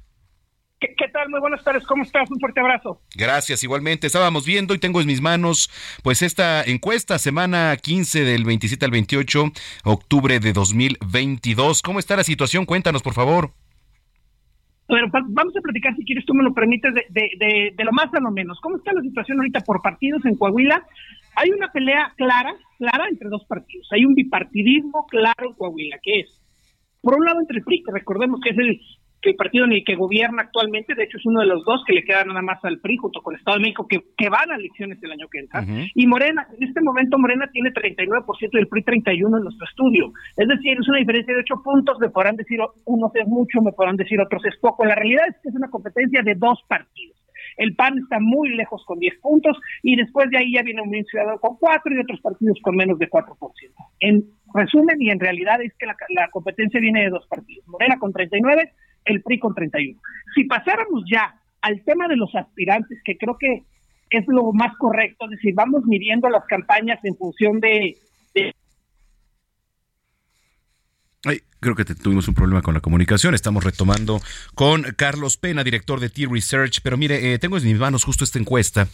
Speaker 17: ¿Qué, tal? Muy buenas tardes. ¿Cómo estás? Un fuerte abrazo.
Speaker 2: Gracias, igualmente. Estábamos viendo y tengo en mis manos pues esta encuesta, semana 15 del 27 al 28, octubre de 2022. ¿Cómo está la situación? Cuéntanos, por favor.
Speaker 17: Bueno, vamos a platicar, si quieres, tú me lo permites, de, de, de, lo más a lo menos. ¿Cómo está la situación ahorita por partidos en Coahuila? Hay una pelea clara, clara entre dos partidos. Hay un bipartidismo claro en Coahuila, que es, por un lado, entre el PRI, que recordemos que es el que el partido en el que gobierna actualmente, de hecho es uno de los dos que le queda nada más al PRI junto con el Estado de México, que, que van a elecciones el año que entra. Y Morena, en este momento Morena tiene 39% y el PRI 31% en nuestro estudio. Es decir, es una diferencia de 8 puntos, me podrán decir unos es mucho, me podrán decir otros es poco. La realidad es que es una competencia de dos partidos. El PAN está muy lejos con 10 puntos y después de ahí ya viene un Ciudadano con 4 y otros partidos con menos de 4%. En resumen y en realidad es que la, la competencia viene de dos partidos. Morena con 39 el PRI con 31. Si pasáramos ya al tema de los aspirantes, que creo que es lo más correcto, es decir, vamos midiendo las campañas en función de...
Speaker 2: Ay, creo que tuvimos un problema con la comunicación. Estamos retomando con Carlos Pena, director de T-Research. Pero mire, eh, tengo en mis manos justo esta encuesta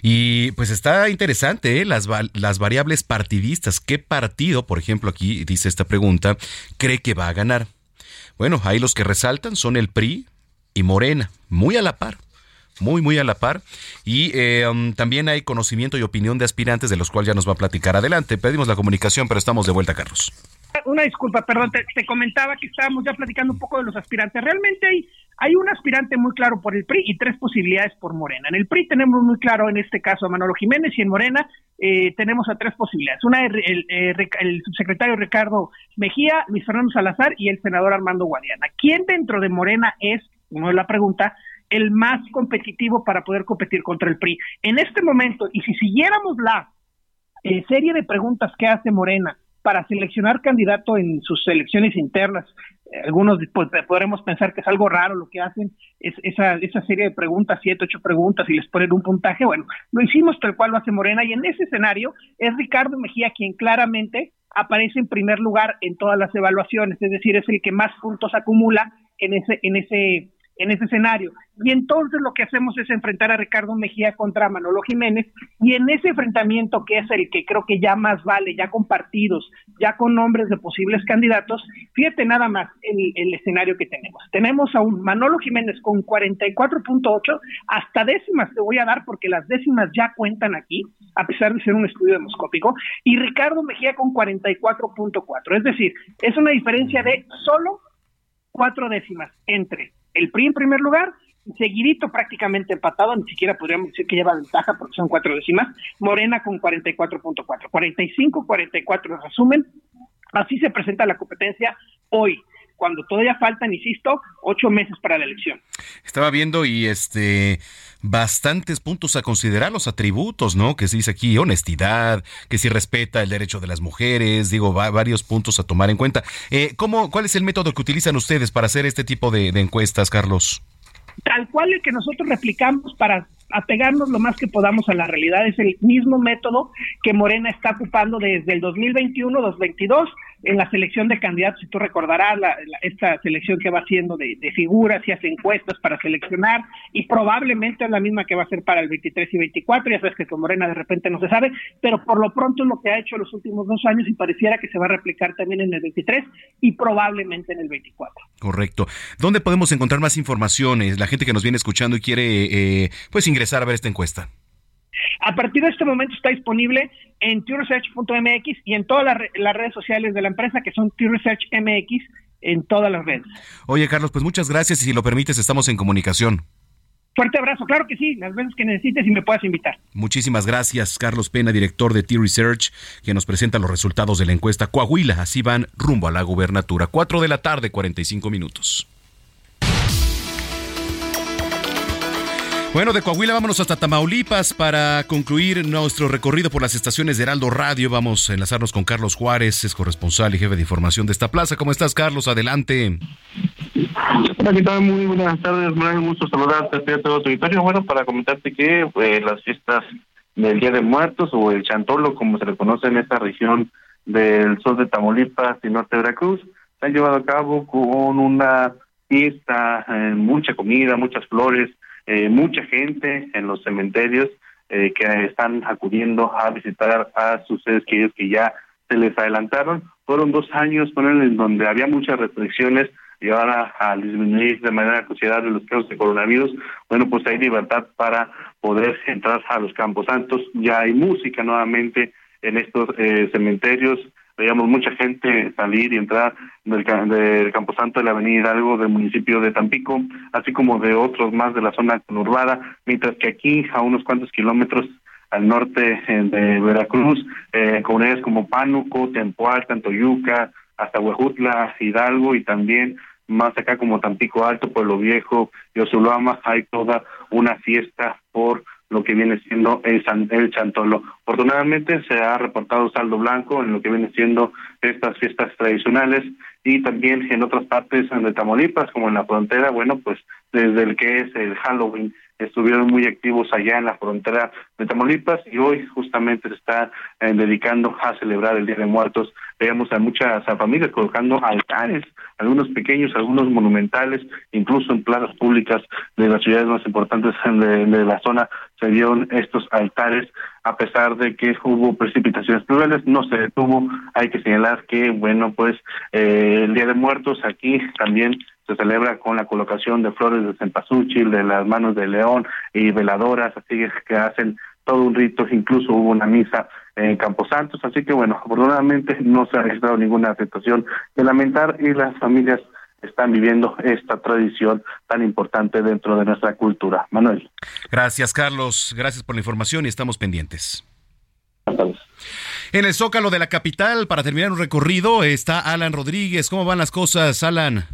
Speaker 2: y pues está interesante ¿eh? las, las variables partidistas. ¿Qué partido, por ejemplo, aquí dice esta pregunta, cree que va a ganar? Bueno, ahí los que resaltan son el PRI y Morena, muy a la par muy, muy a la par. Y eh, um, también hay conocimiento y opinión de aspirantes, de los cuales ya nos va a platicar adelante. Pedimos la comunicación, pero estamos de vuelta, Carlos.
Speaker 17: Una disculpa, perdón, te, comentaba que estábamos ya platicando un poco de los aspirantes. Realmente hay, hay un aspirante muy claro por el PRI y tres posibilidades por Morena. En el PRI tenemos muy claro en este caso a Manolo Jiménez y en Morena eh, tenemos a tres posibilidades. Una, el, el, subsecretario Ricardo Mejía, Luis Fernando Salazar y el senador Armando Guadiana. ¿Quién dentro de Morena es, uno de la pregunta, el más competitivo para poder competir contra el PRI. En este momento, y si siguiéramos la eh, serie de preguntas que hace Morena para seleccionar candidato en sus elecciones internas, eh, algunos pues, podremos pensar que es algo raro lo que hacen, es esa, esa serie de preguntas, siete, ocho preguntas y les ponen un puntaje, bueno, lo hicimos tal cual lo hace Morena y en ese escenario es Ricardo Mejía quien claramente aparece en primer lugar en todas las evaluaciones, es decir, es el que más puntos acumula en ese, en ese en ese escenario. Y entonces lo que hacemos es enfrentar a Ricardo Mejía contra Manolo Jiménez y en ese enfrentamiento que es el que creo que ya más vale, ya con partidos, ya con nombres de posibles candidatos, fíjate nada más el, el escenario que tenemos. Tenemos a un Manolo Jiménez con 44.8, hasta décimas te voy a dar porque las décimas ya cuentan aquí, a pesar de ser un estudio demoscópico, y Ricardo Mejía con 44.4. Es decir, es una diferencia de solo cuatro décimas entre el PRI en primer lugar, seguidito prácticamente empatado, ni siquiera podríamos decir que lleva ventaja porque son cuatro décimas, Morena con 44.4, 45, 44 resumen, así se presenta la competencia hoy cuando todavía faltan, insisto, ocho meses para la elección.
Speaker 2: Estaba viendo y este bastantes puntos a considerar los atributos, ¿no? Que se dice aquí honestidad, que si respeta el derecho de las mujeres, digo, varios puntos a tomar en cuenta. Eh, ¿cómo, ¿Cuál es el método que utilizan ustedes para hacer este tipo de, de encuestas, Carlos?
Speaker 17: Tal cual el que nosotros replicamos para apegarnos lo más que podamos a la realidad. Es el mismo método que Morena está ocupando desde el 2021-2022 en la selección de candidatos. Si tú recordarás la, esta selección que va haciendo de, figuras y hace encuestas para seleccionar y probablemente es la misma que va a ser para el 23 y 24. Ya sabes que con Morena de repente no se sabe, pero por lo pronto es lo que ha hecho los últimos dos años y pareciera que se va a replicar también en el 23 y probablemente en el 24.
Speaker 2: Correcto. ¿Dónde podemos encontrar más informaciones? La gente que nos viene escuchando y quiere eh, pues ingresar a ver esta encuesta.
Speaker 17: A partir de este momento está disponible en TreeResearch.mx y en todas las, redes sociales de la empresa que son TreeResearch.mx en todas las redes.
Speaker 2: Oye, Carlos, pues muchas gracias y si lo permites estamos en comunicación.
Speaker 17: Fuerte abrazo, claro que sí, las veces que necesites y me puedas invitar.
Speaker 2: Muchísimas gracias, Carlos Pena, director de T-Research, que nos presenta los resultados de la encuesta Coahuila. Así van rumbo a la gubernatura. Cuatro de la tarde, 45 minutos. Bueno, de Coahuila vámonos hasta Tamaulipas para concluir nuestro recorrido por las estaciones de Heraldo Radio. Vamos a enlazarnos con Carlos Juárez, es corresponsal y jefe de información de esta plaza. ¿Cómo estás, Carlos? Adelante.
Speaker 18: Hola, ¿qué tal? Muy buenas tardes. Me da gusto saludarte a todo tu auditorio. Bueno, para comentarte que eh, las fiestas del Día de Muertos o el Chantolo, como se le conoce en esta región del sur de Tamaulipas y norte de Veracruz, se han llevado a cabo con una fiesta, eh, mucha comida, muchas flores, eh, mucha gente en los cementerios eh, que están acudiendo a visitar a sus seres queridos que ya se les adelantaron. Fueron dos años en donde había muchas restricciones y ahora al disminuir de manera considerable los casos de coronavirus, bueno, pues hay libertad para poder entrar a los campos santos. Ya hay música nuevamente en estos eh, cementerios, veíamos mucha gente salir y entrar del, del Camposanto de la Avenida Hidalgo del municipio de Tampico, así como de otros más de la zona conurbada, mientras que aquí a unos cuantos kilómetros al norte eh, de Veracruz, eh, comunidades como Pánuco, Tempoal, Tantoyuca, hasta Huejutla, Hidalgo y también más acá como Tampico Alto, Pueblo Viejo y Osulama, hay toda una fiesta por lo que viene siendo el, el Chantolo. Afortunadamente se ha reportado saldo blanco en lo que viene siendo estas fiestas tradicionales y también en otras partes de Tamaulipas, como en la frontera, bueno, pues desde el que es el Halloween estuvieron muy activos allá en la frontera de Tamaulipas y hoy justamente se está eh, dedicando a celebrar el Día de Muertos. Veamos a muchas familias colocando altares, algunos pequeños, algunos monumentales, incluso en plazas públicas de las ciudades más importantes de, de la zona se dieron estos altares a pesar de que hubo precipitaciones pluviales, no se detuvo. Hay que señalar que, bueno, pues eh, el Día de Muertos aquí también se celebra con la colocación de flores de cempasúchil, de las manos de león y veladoras, así que hacen todo un rito, incluso hubo una misa en Camposantos, así que bueno, afortunadamente no se ha registrado ninguna afectación de lamentar y las familias están viviendo esta tradición tan importante dentro de nuestra cultura. Manuel.
Speaker 2: Gracias, Carlos. Gracias por la información y estamos pendientes. En el Zócalo de la capital, para terminar un recorrido, está Alan Rodríguez. ¿Cómo van las cosas, Alan?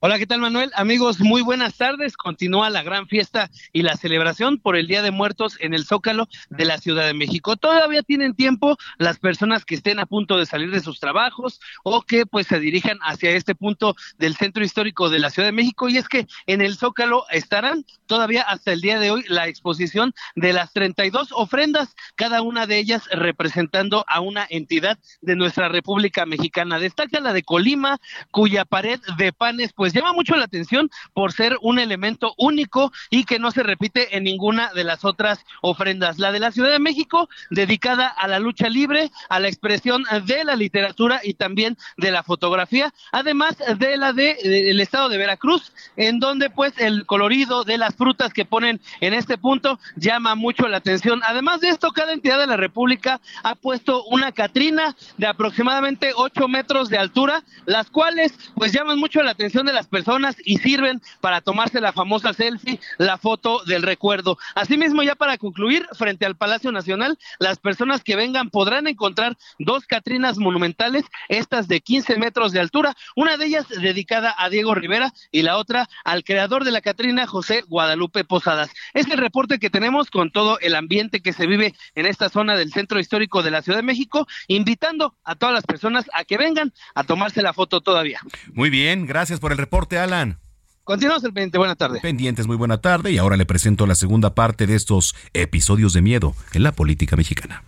Speaker 19: Hola, ¿qué tal Manuel? Amigos, muy buenas tardes. Continúa la gran fiesta y la celebración por el Día de Muertos en el Zócalo de la Ciudad de México. Todavía tienen tiempo las personas que estén a punto de salir de sus trabajos o que pues se dirijan hacia este punto del centro histórico de la Ciudad de México y es que en el Zócalo estarán todavía hasta el día de hoy la exposición de las 32 ofrendas, cada una de ellas representando a una entidad de nuestra República Mexicana. Destaca la de Colima, cuya pared de panes pues pues llama mucho la atención por ser un elemento único y que no se repite en ninguna de las otras ofrendas. La de la Ciudad de México, dedicada a la lucha libre, a la expresión de la literatura y también de la fotografía, además de la de, del estado de Veracruz, en donde pues el colorido de las frutas que ponen en este punto llama mucho la atención. Además de esto, cada entidad de la República ha puesto una Catrina de aproximadamente 8 metros de altura, las cuales pues llaman mucho la atención de la las personas y sirven para tomarse la famosa selfie, la foto del recuerdo. Asimismo, ya para concluir, frente al Palacio Nacional, las personas que vengan podrán encontrar dos Catrinas monumentales, estas de 15 metros de altura, una de ellas dedicada a Diego Rivera y la otra al creador de la Catrina, José Guadalupe Posadas. Es el reporte que tenemos con todo el ambiente que se vive en esta zona del centro histórico de la Ciudad de México, invitando a todas las personas a que vengan a tomarse la foto todavía.
Speaker 2: Muy bien, gracias por el reporte reporte, Alan.
Speaker 19: Continuamos el pendiente, buena tarde.
Speaker 2: Pendientes, muy buena tarde. Y ahora le presento la segunda parte de estos episodios de miedo en la política mexicana.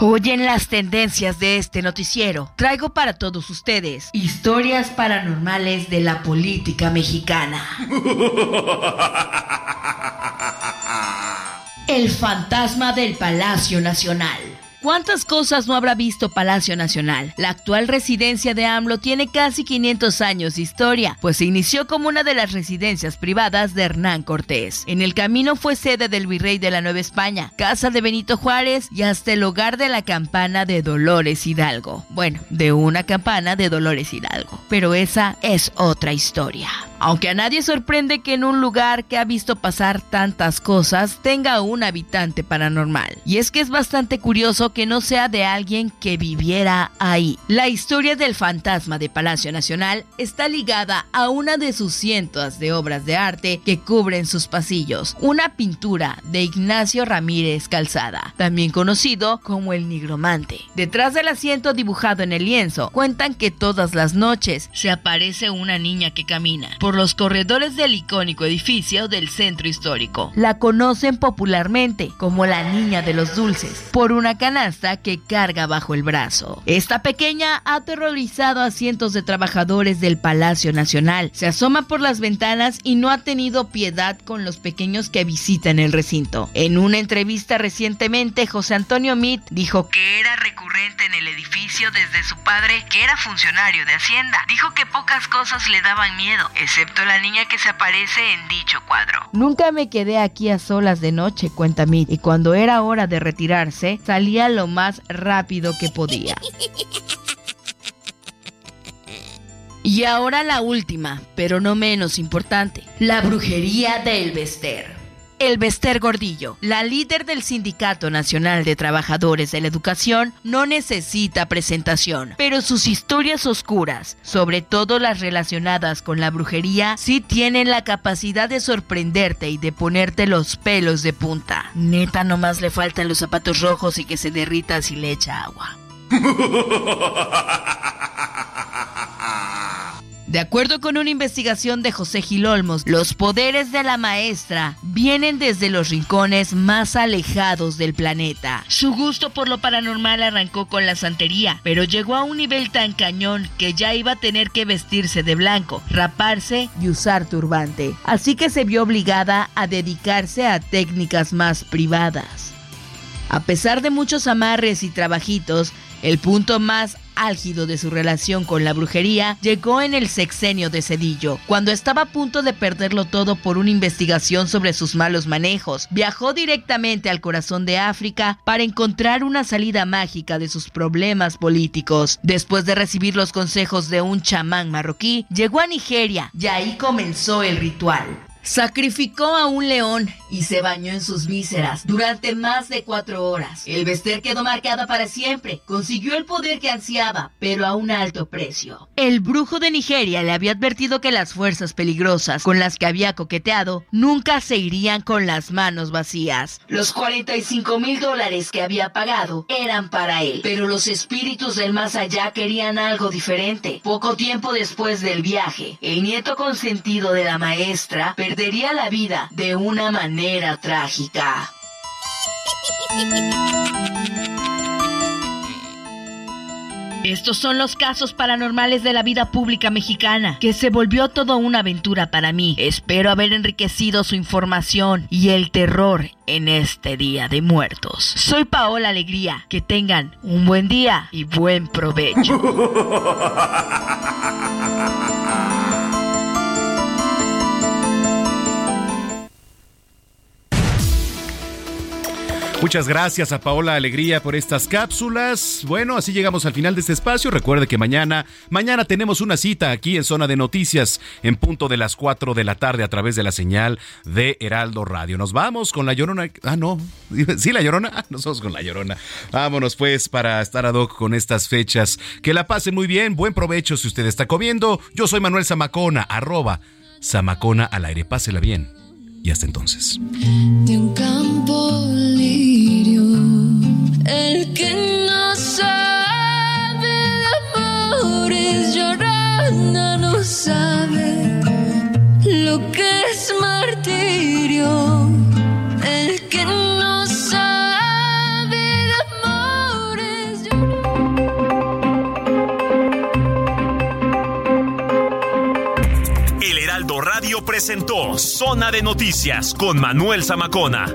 Speaker 14: Oyen las tendencias de este noticiero. Traigo para todos ustedes historias paranormales de la política mexicana. El fantasma del Palacio Nacional. ¿Cuántas cosas no habrá visto Palacio Nacional? La actual residencia de AMLO tiene casi 500 años de historia, pues se inició como una de las residencias privadas de Hernán Cortés. En el camino fue sede del virrey de la Nueva España, casa de Benito Juárez y hasta el hogar de la campana de Dolores Hidalgo. Bueno, de una campana de Dolores Hidalgo. Pero esa es otra historia. Aunque a nadie sorprende que en un lugar que ha visto pasar tantas cosas tenga un habitante paranormal. Y es que es bastante curioso que no sea de alguien que viviera ahí. La historia del fantasma de Palacio Nacional está ligada a una de sus cientos de obras de arte que cubren sus pasillos. Una pintura de Ignacio Ramírez Calzada, también conocido como el nigromante. Detrás del asiento dibujado en el lienzo, cuentan que todas las noches se aparece una niña que camina los corredores del icónico edificio del centro histórico. La conocen popularmente como la niña de los dulces, por una canasta que carga bajo el brazo. Esta pequeña ha aterrorizado a cientos de trabajadores del Palacio Nacional. Se asoma por las ventanas y no ha tenido piedad con los pequeños que visitan el recinto. En una entrevista recientemente, José Antonio Mit dijo que era recurrente en el edificio desde su padre, que era funcionario de Hacienda. Dijo que pocas cosas le daban miedo, la niña que se aparece en dicho cuadro. Nunca me quedé aquí a solas de noche, cuenta Mit, y cuando era hora de retirarse, salía lo más rápido que podía. Y ahora la última, pero no menos importante, la brujería del Bester. El Bester Gordillo, la líder del Sindicato Nacional de Trabajadores de la Educación, no necesita presentación, pero sus historias oscuras, sobre todo las relacionadas con la brujería, sí tienen la capacidad de sorprenderte y de ponerte los pelos de punta. Neta, nomás le faltan los zapatos rojos y que se derrita si le echa agua. De acuerdo con una investigación de José Gil Olmos, los poderes de la maestra vienen desde los rincones más alejados del planeta. Su gusto por lo paranormal arrancó con la santería, pero llegó a un nivel tan cañón que ya iba a tener que vestirse de blanco, raparse y usar turbante. Así que se vio obligada a dedicarse a técnicas más privadas. A pesar de muchos amarres y trabajitos, el punto más álgido de su relación con la brujería llegó en el sexenio de Cedillo, cuando estaba a punto de perderlo todo por una investigación sobre sus malos manejos. Viajó directamente al corazón de África para encontrar una salida mágica de sus problemas políticos. Después de recibir los consejos de un chamán marroquí, llegó a Nigeria y ahí comenzó el ritual. Sacrificó a un león y se bañó en sus vísceras durante más de cuatro horas. El Bester quedó marcada para siempre. Consiguió el poder que ansiaba, pero a un alto precio. El brujo de Nigeria le había advertido que las fuerzas peligrosas con las que había coqueteado nunca se irían con las manos vacías. Los 45 mil dólares que había pagado eran para él, pero los espíritus del más allá querían algo diferente. Poco tiempo después del viaje, el nieto consentido de la maestra perdería la vida de una manera trágica. Estos son los casos paranormales de la vida pública mexicana, que se volvió toda una aventura para mí. Espero haber enriquecido su información y el terror en este Día de Muertos. Soy Paola Alegría. Que tengan un buen día y buen provecho.
Speaker 2: Muchas gracias a Paola Alegría por estas cápsulas. Bueno, así llegamos al final de este espacio. Recuerde que mañana, mañana tenemos una cita aquí en Zona de Noticias en punto de las 4 de la tarde a través de la señal de Heraldo Radio. Nos vamos con la Llorona. Ah, no. Sí, la Llorona. Ah, nos vamos con la Llorona. Vámonos pues para estar ad hoc con estas fechas. Que la pasen muy bien. Buen provecho si usted está comiendo. Yo soy Manuel Zamacona, arroba Zamacona al aire. Pásela bien. Y hasta entonces.
Speaker 1: de un campo el que no sabe de amores llorando no sabe lo que es martirio, el que no sabe de amores
Speaker 11: El Heraldo Radio presentó Zona de Noticias con Manuel Zamacona.